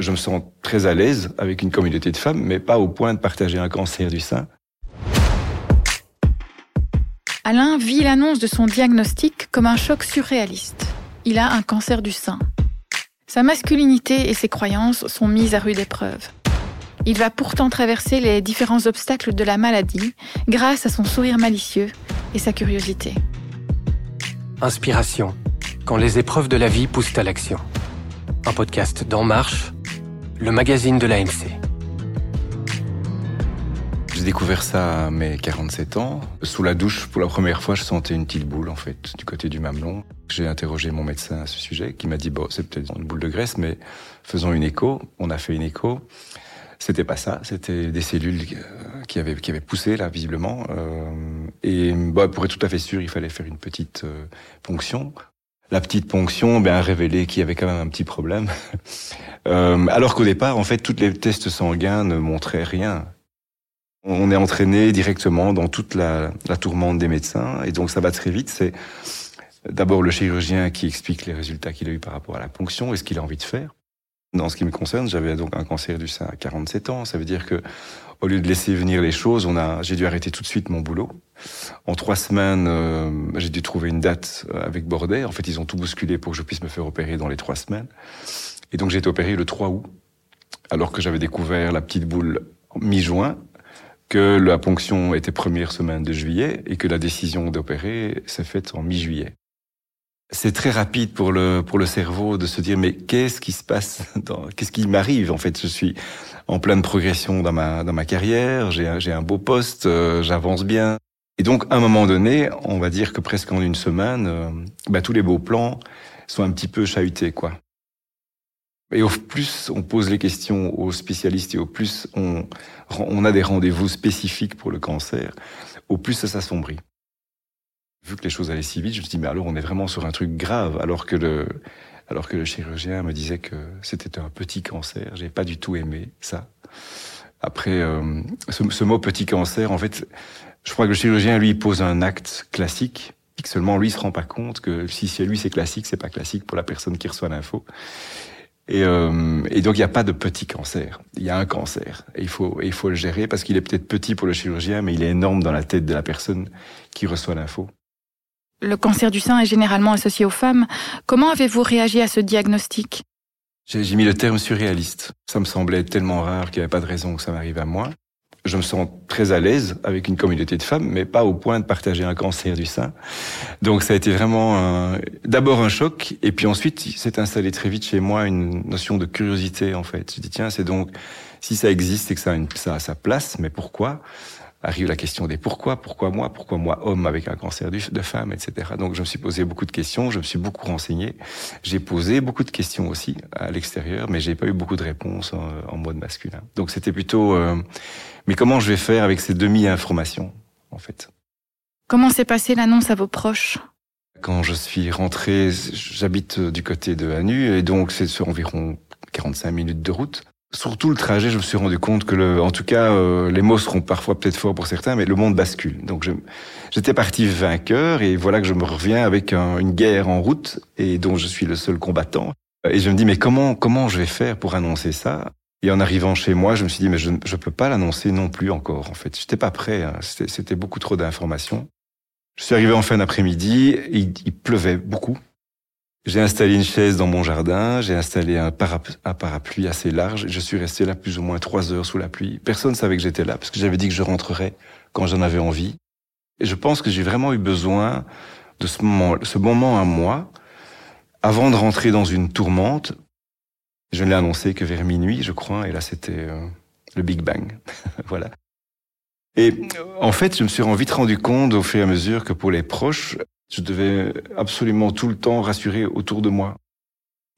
Je me sens très à l'aise avec une communauté de femmes, mais pas au point de partager un cancer du sein. Alain vit l'annonce de son diagnostic comme un choc surréaliste. Il a un cancer du sein. Sa masculinité et ses croyances sont mises à rude épreuve. Il va pourtant traverser les différents obstacles de la maladie grâce à son sourire malicieux et sa curiosité. Inspiration, quand les épreuves de la vie poussent à l'action. Un podcast d'En Marche, le magazine de l'ANC. J'ai découvert ça à mes 47 ans. Sous la douche, pour la première fois, je sentais une petite boule, en fait, du côté du mamelon. J'ai interrogé mon médecin à ce sujet, qui m'a dit, bon, c'est peut-être une boule de graisse, mais faisons une écho. On a fait une écho. C'était pas ça, c'était des cellules euh, qui avaient, qui avaient poussé, là, visiblement. Euh, et bah, pour être tout à fait sûr, il fallait faire une petite euh, ponction. La petite ponction ben, a révélé qu'il y avait quand même un petit problème. Euh, alors qu'au départ, en fait, tous les tests sanguins ne montraient rien. On est entraîné directement dans toute la, la tourmente des médecins, et donc ça va très vite. C'est d'abord le chirurgien qui explique les résultats qu'il a eu par rapport à la ponction et ce qu'il a envie de faire. Dans ce qui me concerne, j'avais donc un cancer du sein à 47 ans. Ça veut dire que, au lieu de laisser venir les choses, on a, j'ai dû arrêter tout de suite mon boulot. En trois semaines, euh, j'ai dû trouver une date avec Bordet. En fait, ils ont tout bousculé pour que je puisse me faire opérer dans les trois semaines. Et donc j'ai été opéré le 3 août, alors que j'avais découvert la petite boule mi-juin, que la ponction était première semaine de juillet et que la décision d'opérer s'est faite en mi-juillet. C'est très rapide pour le pour le cerveau de se dire mais qu'est-ce qui se passe qu'est-ce qui m'arrive en fait? Je suis en pleine progression dans ma dans ma carrière j'ai j'ai un beau poste euh, j'avance bien. Et donc à un moment donné on va dire que presque en une semaine euh, bah, tous les beaux plans sont un petit peu chahutés quoi. Et au plus on pose les questions aux spécialistes et au plus on, on a des rendez-vous spécifiques pour le cancer, au plus ça s'assombrit. Vu que les choses allaient si vite, je me suis dit, mais alors on est vraiment sur un truc grave, alors que le, alors que le chirurgien me disait que c'était un petit cancer. J'ai pas du tout aimé ça. Après, euh, ce, ce, mot petit cancer, en fait, je crois que le chirurgien, lui, pose un acte classique, que seulement lui se rend pas compte que si chez lui c'est classique, c'est pas classique pour la personne qui reçoit l'info. Et, euh, et, donc il n'y a pas de petit cancer, il y a un cancer. Et il faut, il faut le gérer parce qu'il est peut-être petit pour le chirurgien, mais il est énorme dans la tête de la personne qui reçoit l'info. Le cancer du sein est généralement associé aux femmes. Comment avez-vous réagi à ce diagnostic? J'ai mis le terme surréaliste. Ça me semblait tellement rare qu'il n'y avait pas de raison que ça m'arrive à moi je me sens très à l'aise avec une communauté de femmes, mais pas au point de partager un cancer du sein. Donc ça a été vraiment d'abord un choc, et puis ensuite s'est installé très vite chez moi une notion de curiosité en fait. Je dis tiens, c'est donc si ça existe et que ça a sa place, mais pourquoi? Arrive la question des pourquoi, pourquoi moi, pourquoi moi homme avec un cancer de femme, etc. Donc je me suis posé beaucoup de questions, je me suis beaucoup renseigné, j'ai posé beaucoup de questions aussi à l'extérieur, mais j'ai pas eu beaucoup de réponses en, en mode masculin. Donc c'était plutôt, euh, mais comment je vais faire avec ces demi-informations en fait? Comment s'est passée l'annonce à vos proches? Quand je suis rentré, j'habite du côté de Hanu et donc c'est sur environ 45 minutes de route. Sur tout le trajet, je me suis rendu compte que, le, en tout cas, euh, les mots seront parfois peut-être forts pour certains, mais le monde bascule. Donc, j'étais parti vainqueur, et voilà que je me reviens avec un, une guerre en route, et dont je suis le seul combattant. Et je me dis, mais comment, comment je vais faire pour annoncer ça? Et en arrivant chez moi, je me suis dit, mais je ne peux pas l'annoncer non plus encore. En fait, j'étais pas prêt. Hein. C'était beaucoup trop d'informations. Je suis arrivé en fin d'après-midi, il pleuvait beaucoup. J'ai installé une chaise dans mon jardin, j'ai installé un, parapluie, assez large. Je suis resté là plus ou moins trois heures sous la pluie. Personne ne savait que j'étais là parce que j'avais dit que je rentrerais quand j'en avais envie. Et je pense que j'ai vraiment eu besoin de ce moment, ce moment à moi, avant de rentrer dans une tourmente. Je ne l'ai annoncé que vers minuit, je crois, et là c'était euh, le Big Bang. voilà. Et en fait, je me suis vite rendu compte au fur et à mesure que pour les proches, je devais absolument tout le temps rassurer autour de moi.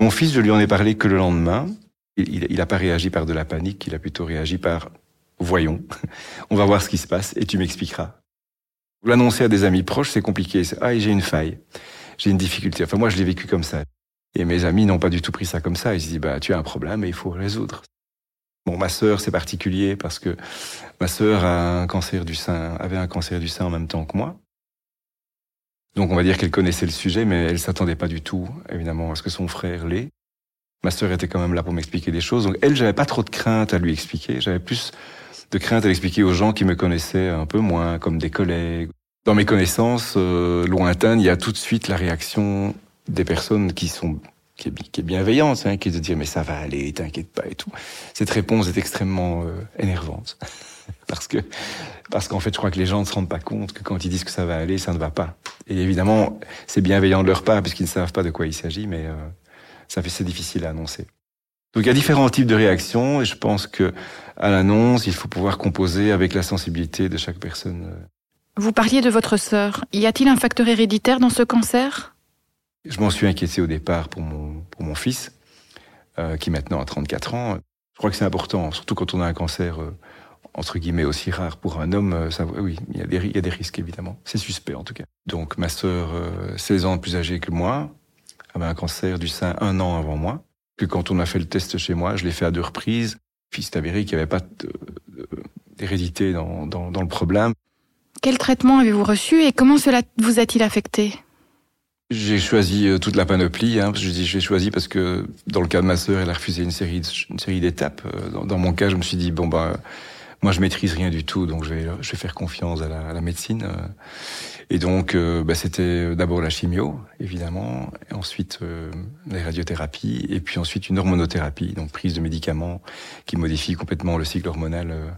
Mon fils, je lui en ai parlé que le lendemain. Il n'a pas réagi par de la panique, il a plutôt réagi par voyons, on va voir ce qui se passe et tu m'expliqueras. L'annoncer à des amis proches, c'est compliqué. Ah, j'ai une faille, j'ai une difficulté. Enfin, moi, je l'ai vécu comme ça. Et mes amis n'ont pas du tout pris ça comme ça. Ils se disent, bah, tu as un problème et il faut résoudre. Bon, ma sœur, c'est particulier parce que ma sœur a un cancer du sein, avait un cancer du sein en même temps que moi. Donc on va dire qu'elle connaissait le sujet, mais elle s'attendait pas du tout, évidemment, à ce que son frère l'ait. Ma sœur était quand même là pour m'expliquer des choses. Donc elle, j'avais pas trop de crainte à lui expliquer. J'avais plus de crainte à l'expliquer aux gens qui me connaissaient un peu moins, comme des collègues. Dans mes connaissances euh, lointaines, il y a tout de suite la réaction des personnes qui sont qui est, qui est bienveillante, hein, qui est de dire mais ça va aller, t'inquiète pas et tout. Cette réponse est extrêmement euh, énervante parce que parce qu'en fait, je crois que les gens ne se rendent pas compte que quand ils disent que ça va aller, ça ne va pas. Et évidemment, c'est bienveillant de leur part puisqu'ils ne savent pas de quoi il s'agit, mais euh, ça fait c'est difficile à annoncer. Donc il y a différents types de réactions et je pense que à l'annonce, il faut pouvoir composer avec la sensibilité de chaque personne. Vous parliez de votre sœur. Y a-t-il un facteur héréditaire dans ce cancer? Je m'en suis inquiété au départ pour mon pour mon fils euh, qui maintenant a 34 ans. Je crois que c'est important, surtout quand on a un cancer euh, entre guillemets aussi rare pour un homme. Euh, ça, oui, il y, a des, il y a des risques évidemment. C'est suspect en tout cas. Donc ma sœur, euh, 16 ans plus âgée que moi, avait un cancer du sein un an avant moi que quand on a fait le test chez moi, je l'ai fait à deux reprises. Puis c'est avéré qu'il n'y avait pas d'hérédité dans, dans, dans le problème. Quel traitement avez-vous reçu et comment cela vous a-t-il affecté? J'ai choisi euh, toute la panoplie. Hein, je dis j'ai choisi parce que dans le cas de ma sœur, elle a refusé une série une série d'étapes. Euh, dans, dans, mon cas, je me suis dit bon ben moi je maîtrise rien du tout, donc je vais je vais faire confiance à la, à la médecine. Euh. Et donc, euh, bah, c'était d'abord la chimio, évidemment, et ensuite euh, les radiothérapies, et puis ensuite une hormonothérapie, donc prise de médicaments qui modifient complètement le cycle hormonal euh,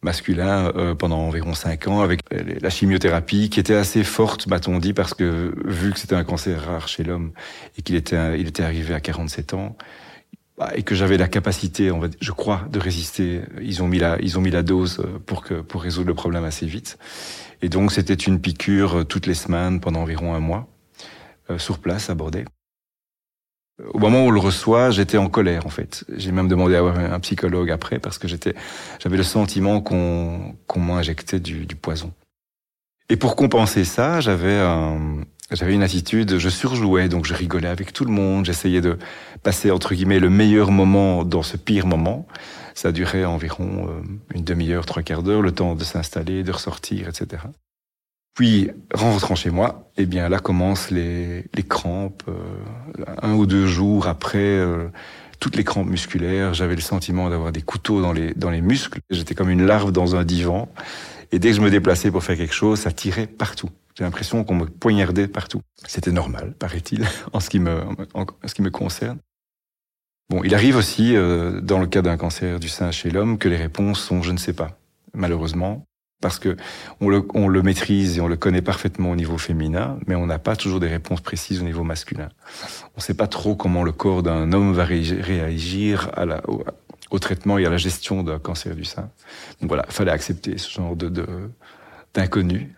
masculin euh, pendant environ cinq ans, avec la chimiothérapie qui était assez forte, m'a-t-on dit, parce que vu que c'était un cancer rare chez l'homme et qu'il était, il était arrivé à 47 ans, et que j'avais la capacité, je crois, de résister. Ils ont mis la, ils ont mis la dose pour que pour résoudre le problème assez vite. Et donc c'était une piqûre euh, toutes les semaines pendant environ un mois, euh, sur place à Bordeaux. Au moment où on le reçoit, j'étais en colère en fait. J'ai même demandé à avoir un psychologue après parce que j'étais, j'avais le sentiment qu'on qu'on m'injectait du, du poison. Et pour compenser ça, j'avais un, j'avais une attitude, je surjouais, donc je rigolais avec tout le monde, j'essayais de passer entre guillemets le meilleur moment dans ce pire moment. Ça durait environ euh, une demi-heure, trois quarts d'heure, le temps de s'installer, de ressortir, etc. Puis, rentrant chez moi, eh bien là commencent les, les crampes. Euh, un ou deux jours après, euh, toutes les crampes musculaires. J'avais le sentiment d'avoir des couteaux dans les dans les muscles. J'étais comme une larve dans un divan. Et dès que je me déplaçais pour faire quelque chose, ça tirait partout. J'ai l'impression qu'on me poignardait partout. C'était normal, paraît-il, en ce qui me en ce qui me concerne. Bon, il arrive aussi, euh, dans le cas d'un cancer du sein chez l'homme, que les réponses sont je ne sais pas, malheureusement, parce que on le, on le maîtrise et on le connaît parfaitement au niveau féminin, mais on n'a pas toujours des réponses précises au niveau masculin. On ne sait pas trop comment le corps d'un homme va réagir à la, au, traitement et à la gestion d'un cancer du sein. Donc voilà, fallait accepter ce genre de d'inconnu.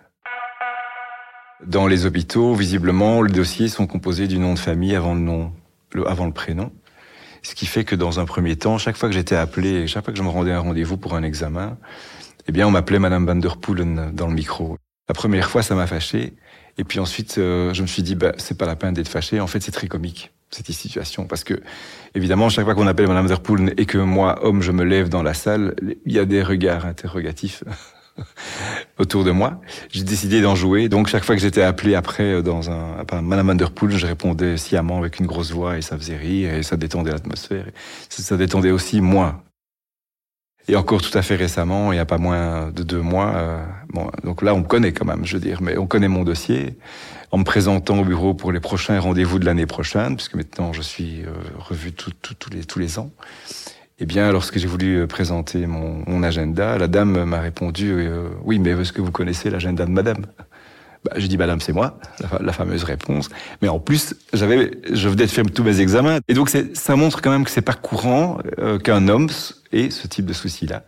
Dans les hôpitaux, visiblement, les dossiers sont composés du nom de famille avant le nom, avant le prénom. Ce qui fait que dans un premier temps, chaque fois que j'étais appelé, chaque fois que je me rendais à un rendez-vous pour un examen, eh bien, on m'appelait Madame Van der Poelen dans le micro. La première fois, ça m'a fâché. Et puis ensuite, euh, je me suis dit, bah, c'est pas la peine d'être fâché. En fait, c'est très comique, cette situation. Parce que, évidemment, chaque fois qu'on appelle Madame Van der Poelen et que moi, homme, je me lève dans la salle, il y a des regards interrogatifs autour de moi. J'ai décidé d'en jouer. Donc chaque fois que j'étais appelé après dans un par Madame Underpool, je répondais sciemment avec une grosse voix et ça faisait rire et ça détendait l'atmosphère. Ça détendait aussi moi. Et encore tout à fait récemment, il n'y a pas moins de deux mois. Euh, bon, donc là, on me connaît quand même, je veux dire, mais on connaît mon dossier. En me présentant au bureau pour les prochains rendez-vous de l'année prochaine, puisque maintenant je suis euh, revu tous les tous les ans. Eh bien, lorsque j'ai voulu euh, présenter mon, agenda, la dame m'a répondu euh, Oui, mais est-ce que vous connaissez l'agenda de madame? Bah, J'ai dit Madame, c'est moi, la, la, fameuse réponse. Mais en plus, j'avais, je venais de faire tous mes examens. Et donc, ça montre quand même que c'est pas courant euh, qu'un homme ait ce type de souci-là.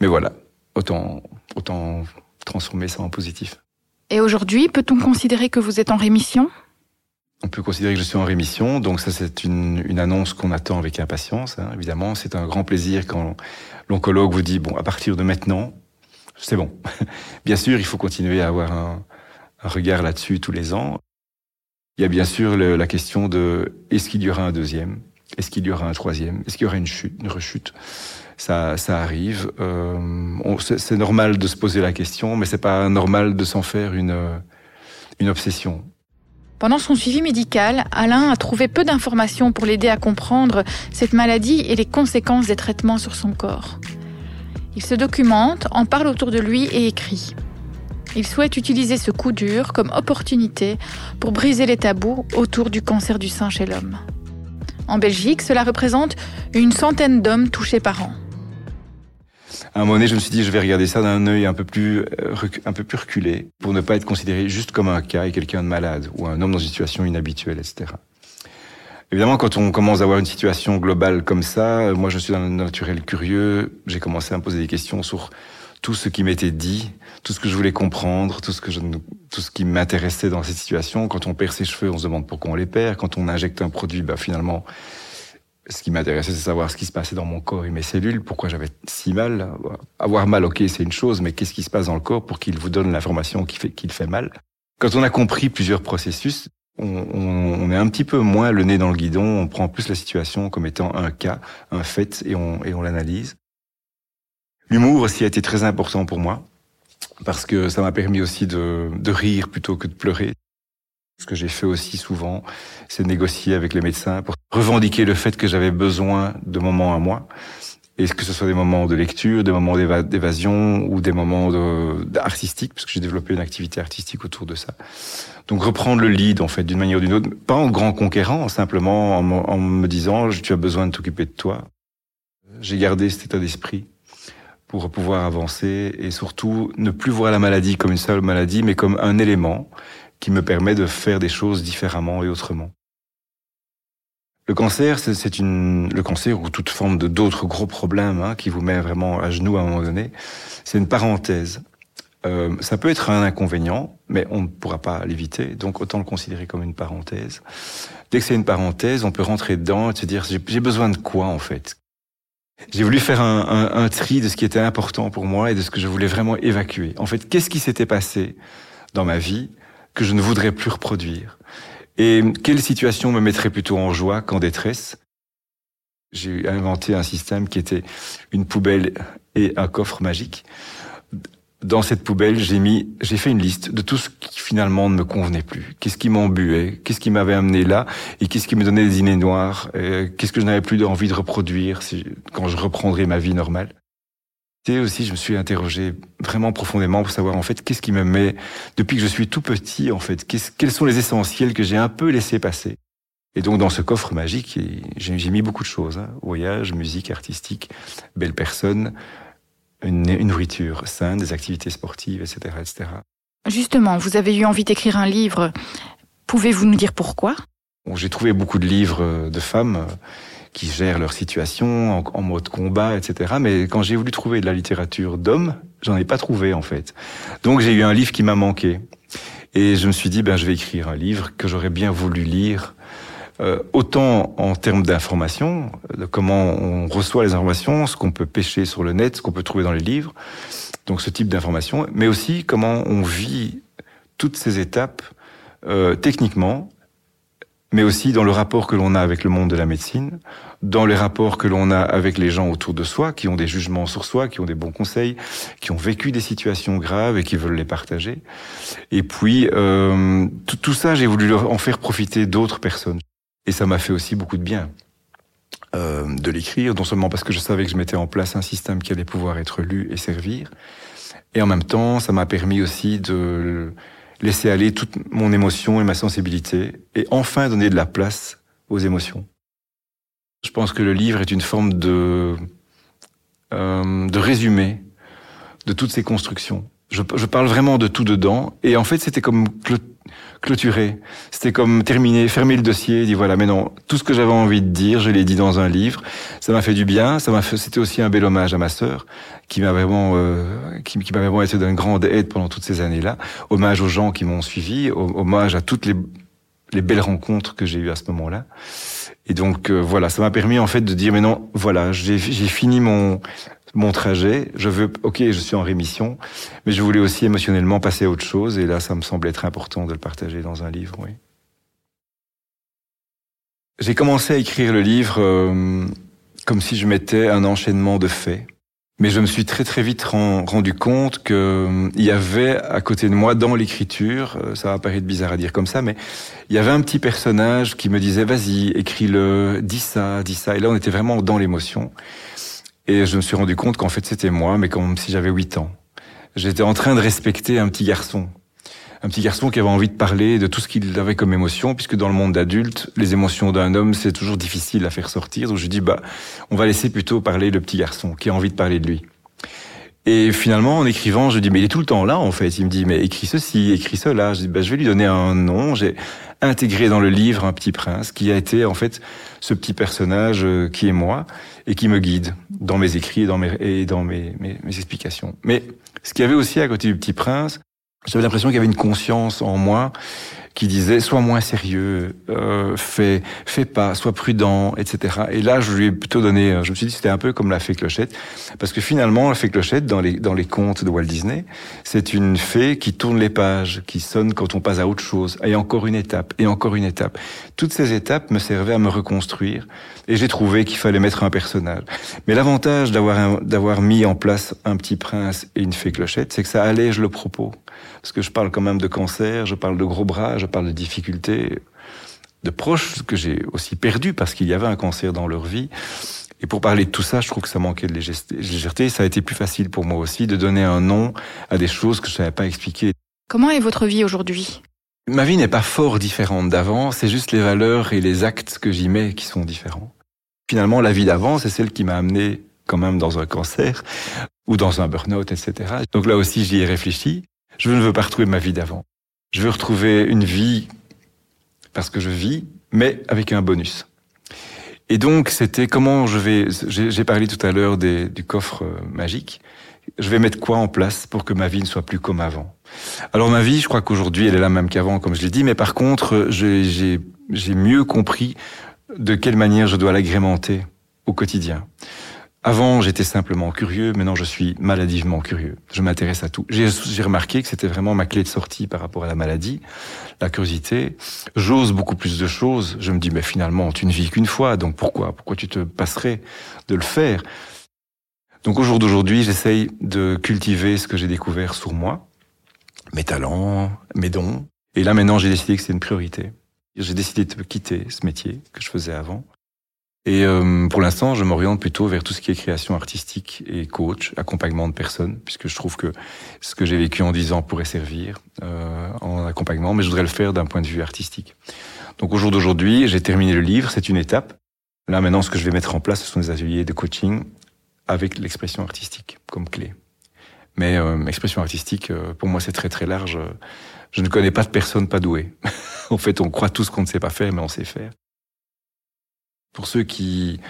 Mais voilà, autant, autant transformer ça en positif. Et aujourd'hui, peut-on considérer que vous êtes en rémission? On peut considérer que je suis en rémission, donc ça c'est une, une, annonce qu'on attend avec impatience. Hein, évidemment, c'est un grand plaisir quand l'oncologue vous dit bon, à partir de maintenant, c'est bon. bien sûr, il faut continuer à avoir un, un regard là-dessus tous les ans. Il y a bien sûr la question de est-ce qu'il y aura un deuxième, est-ce qu'il y aura un troisième, est-ce qu'il y aura une chute, une rechute? Ça, ça arrive. Euh, c'est normal de se poser la question, mais c'est pas normal de s'en faire une une obsession. Pendant son suivi médical, Alain a trouvé peu d'informations pour l'aider à comprendre cette maladie et les conséquences des traitements sur son corps. Il se documente, en parle autour de lui et écrit. Il souhaite utiliser ce coup dur comme opportunité pour briser les tabous autour du cancer du sein chez l'homme. En Belgique, cela représente une centaine d'hommes touchés par an. À un moment donné, je me suis dit, je vais regarder ça d'un œil un peu plus, euh, un peu plus reculé, pour ne pas être considéré juste comme un cas et quelqu'un de malade, ou un homme dans une situation inhabituelle, etc. Évidemment, quand on commence à avoir une situation globale comme ça, euh, moi je suis un naturel curieux, j'ai commencé à me poser des questions sur tout ce qui m'était dit, tout ce que je voulais comprendre, tout ce que je, tout ce qui m'intéressait dans cette situation. Quand on perd ses cheveux, on se demande pourquoi on les perd. Quand on injecte un produit, bah finalement, ce qui m'intéressait, c'est savoir ce qui se passait dans mon corps et mes cellules, pourquoi j'avais si mal. Avoir mal, ok, c'est une chose, mais qu'est-ce qui se passe dans le corps pour qu'il vous donne l'information qui fait qu'il fait mal? Quand on a compris plusieurs processus, on, est un petit peu moins le nez dans le guidon, on prend plus la situation comme étant un cas, un fait, et on, l'analyse. L'humour aussi a été très important pour moi, parce que ça m'a permis aussi de rire plutôt que de pleurer. Ce que j'ai fait aussi souvent, c'est négocier avec les médecins pour revendiquer le fait que j'avais besoin de moments à moi. Et que ce soit des moments de lecture, des moments d'évasion ou des moments artistiques, parce que j'ai développé une activité artistique autour de ça. Donc reprendre le lead, en fait, d'une manière ou d'une autre, pas en grand conquérant, simplement en, en me disant, tu as besoin de t'occuper de toi. J'ai gardé cet état d'esprit pour pouvoir avancer et surtout ne plus voir la maladie comme une seule maladie, mais comme un élément qui me permet de faire des choses différemment et autrement. Le cancer, c'est une le cancer ou toute forme de d'autres gros problèmes hein, qui vous met vraiment à genoux à un moment donné. C'est une parenthèse. Euh, ça peut être un inconvénient, mais on ne pourra pas l'éviter, donc autant le considérer comme une parenthèse. Dès que c'est une parenthèse, on peut rentrer dedans et se dire j'ai besoin de quoi en fait? J'ai voulu faire un, un, un, tri de ce qui était important pour moi et de ce que je voulais vraiment évacuer. En fait, qu'est-ce qui s'était passé dans ma vie que je ne voudrais plus reproduire. Et quelle situation me mettrait plutôt en joie qu'en détresse? J'ai inventé un système qui était une poubelle et un coffre magique. Dans cette poubelle, j'ai mis, j'ai fait une liste de tout ce qui finalement ne me convenait plus. Qu'est-ce qui m'embuait, qu'est-ce qui m'avait amené là, et qu'est-ce qui me donnait des idées noires, qu'est-ce que je n'avais plus envie de reproduire quand je reprendrais ma vie normale? Et aussi, je me suis interrogé vraiment profondément pour savoir en fait qu'est-ce qui me met depuis que je suis tout petit en fait, quels sont les essentiels que j'ai un peu laissé passer. Et donc dans ce coffre magique, j'ai mis beaucoup de choses hein. voyage, musique, artistique, belle personne, une, nourriture saine, des activités sportives, etc., etc. Justement, vous avez eu envie d'écrire un livre. Pouvez-vous nous dire pourquoi? J'ai trouvé beaucoup de livres de femmes qui gèrent leur situation en, mode combat, etc. Mais quand j'ai voulu trouver de la littérature d'hommes, j'en ai pas trouvé en fait. Donc j'ai eu un livre qui m'a manqué. Et je me suis dit, ben, je vais écrire un livre que j'aurais bien voulu lire euh, autant en termes d'information, de comment on reçoit les informations, ce qu'on peut pêcher sur le net, ce qu'on peut trouver dans les livres, donc ce type d'information, mais aussi comment on vit toutes ces étapes euh, techniquement, mais aussi dans le rapport que l'on a avec le monde de la médecine, dans les rapports que l'on a avec les gens autour de soi, qui ont des jugements sur soi, qui ont des bons conseils, qui ont vécu des situations graves et qui veulent les partager. Et puis, euh, tout, ça, j'ai voulu en faire profiter d'autres personnes. Et ça m'a fait aussi beaucoup de bien euh, de l'écrire, non seulement parce que je savais que je mettais en place un système qui allait pouvoir être lu et servir, et en même temps, ça m'a permis aussi de laisser aller toute mon émotion et ma sensibilité, et enfin donner de la place aux émotions. Je pense que le livre est une forme de, euh, de résumé de toutes ces constructions. Je, je, parle vraiment de tout dedans, et en fait, c'était comme clôturé. C'était comme terminer, fermer le dossier, dit voilà, mais non, tout ce que j'avais envie de dire, je l'ai dit dans un livre. Ça m'a fait du bien. Ça m'a fait, c'était aussi un bel hommage à ma sœur, qui m'a vraiment, euh, qui, qui m'a vraiment été d'une grande aide pendant toutes ces années-là. Hommage aux gens qui m'ont suivi, hommage à toutes les, les belles rencontres que j'ai eues à ce moment-là. Et donc euh, voilà, ça m'a permis en fait de dire mais non, voilà, j'ai fini mon mon trajet. Je veux, ok, je suis en rémission, mais je voulais aussi émotionnellement passer à autre chose. Et là, ça me semble être important de le partager dans un livre, oui. J'ai commencé à écrire le livre euh, comme si je mettais un enchaînement de faits. Mais je me suis très très vite rendu compte qu'il euh, y avait à côté de moi dans l'écriture, euh, ça va paraître bizarre à dire comme ça, mais il y avait un petit personnage qui me disait vas-y, écris-le, dis ça, dis ça. Et là on était vraiment dans l'émotion. Et je me suis rendu compte qu'en fait c'était moi, mais comme si j'avais 8 ans. J'étais en train de respecter un petit garçon un petit garçon qui avait envie de parler de tout ce qu'il avait comme émotion, puisque dans le monde d'adulte, les émotions d'un homme, c'est toujours difficile à faire sortir. Donc je dis, bah, on va laisser plutôt parler le petit garçon qui a envie de parler de lui. Et finalement, en écrivant, je dis, mais il est tout le temps là, en fait. Il me dit, mais écris ceci, écris cela. Je dis, bah, je vais lui donner un nom. J'ai intégré dans le livre un petit prince qui a été, en fait, ce petit personnage euh, qui est moi et qui me guide dans mes écrits et dans mes, et dans mes, mes, mes explications. Mais ce qu'il y avait aussi à côté du petit prince, j'avais l'impression qu'il y avait une conscience en moi qui disait sois moins sérieux, euh, fais, fais pas, sois prudent, etc. Et là, je lui ai plutôt donné, euh, je me suis dit c'était un peu comme la fée Clochette, parce que finalement, la fée Clochette dans les dans les contes de Walt Disney, c'est une fée qui tourne les pages, qui sonne quand on passe à autre chose, et encore une étape, et encore une étape. Toutes ces étapes me servaient à me reconstruire, et j'ai trouvé qu'il fallait mettre un personnage. Mais l'avantage d'avoir d'avoir mis en place un petit prince et une fée Clochette, c'est que ça allège le propos, parce que je parle quand même de cancer, je parle de gros bras je parle de difficultés de proches que j'ai aussi perdus parce qu'il y avait un cancer dans leur vie. Et pour parler de tout ça, je trouve que ça manquait de légèreté. Ça a été plus facile pour moi aussi de donner un nom à des choses que je ne savais pas expliquer. Comment est votre vie aujourd'hui? Ma vie n'est pas fort différente d'avant, c'est juste les valeurs et les actes que j'y mets qui sont différents. Finalement, la vie d'avant, c'est celle qui m'a amené quand même dans un cancer ou dans un burn-out, etc. Donc là aussi, j'y ai réfléchi. Je ne veux pas retrouver ma vie d'avant. Je veux retrouver une vie parce que je vis, mais avec un bonus. Et donc, c'était comment je vais. J'ai parlé tout à l'heure du coffre euh, magique. Je vais mettre quoi en place pour que ma vie ne soit plus comme avant? Alors ma vie, je crois qu'aujourd'hui, elle est la même qu'avant, comme je l'ai dit, mais par contre, j'ai mieux compris de quelle manière je dois l'agrémenter au quotidien. Avant, j'étais simplement curieux, maintenant je suis maladivement curieux. Je m'intéresse à tout. J'ai remarqué que c'était vraiment ma clé de sortie par rapport à la maladie, la curiosité. J'ose beaucoup plus de choses. Je me dis, mais finalement, tu ne vis qu'une fois, donc pourquoi? Pourquoi tu te passerais de le faire? Donc au jour d'aujourd'hui, j'essaye de cultiver ce que j'ai découvert sur moi, mes talents, mes dons. Et là maintenant, j'ai décidé que c'est une priorité. J'ai décidé de quitter ce métier que je faisais avant et euh, pour l'instant, je m'oriente plutôt vers tout ce qui est création artistique et coach, accompagnement de personnes, puisque je trouve que ce que j'ai vécu en 10 ans pourrait servir euh, en accompagnement, mais je voudrais le faire d'un point de vue artistique. Donc au jour d'aujourd'hui, j'ai terminé le livre, c'est une étape. Là maintenant, ce que je vais mettre en place, ce sont des ateliers de coaching avec l'expression artistique comme clé. Mais euh, expression artistique, euh, pour moi, c'est très très large. Je ne connais pas de personne pas douée. en fait, on croit tous qu'on ne sait pas faire, mais on sait faire. Pour ceux qui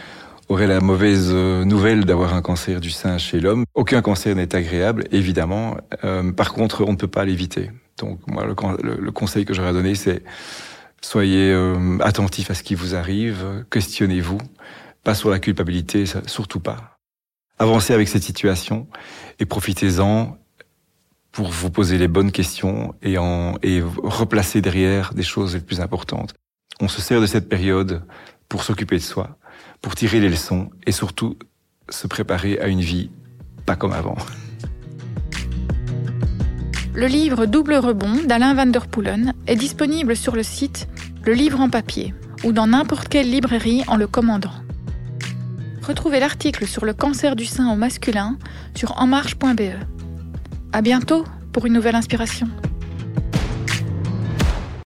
auraient la mauvaise euh, nouvelle d'avoir un cancer du sein chez l'homme, aucun cancer n'est agréable, évidemment. Euh, par contre, on ne peut pas l'éviter. Donc moi, le, conseil que j'aurais donné, c'est soyez euh, attentifs à ce qui vous arrive, questionnez-vous, pas sur la culpabilité, surtout pas. Avancez avec cette situation et profitez-en pour vous poser les bonnes questions et, en, et replacer derrière des choses les plus importantes. On se sert de cette période pour s'occuper de soi, pour tirer les leçons et surtout se préparer à une vie pas comme avant. Le livre Double rebond d'Alain van der est disponible sur le site Le Livre en papier ou dans n'importe quelle librairie en le commandant. Retrouvez l'article sur le cancer du sein au masculin sur enmarche.be. À bientôt pour une nouvelle inspiration.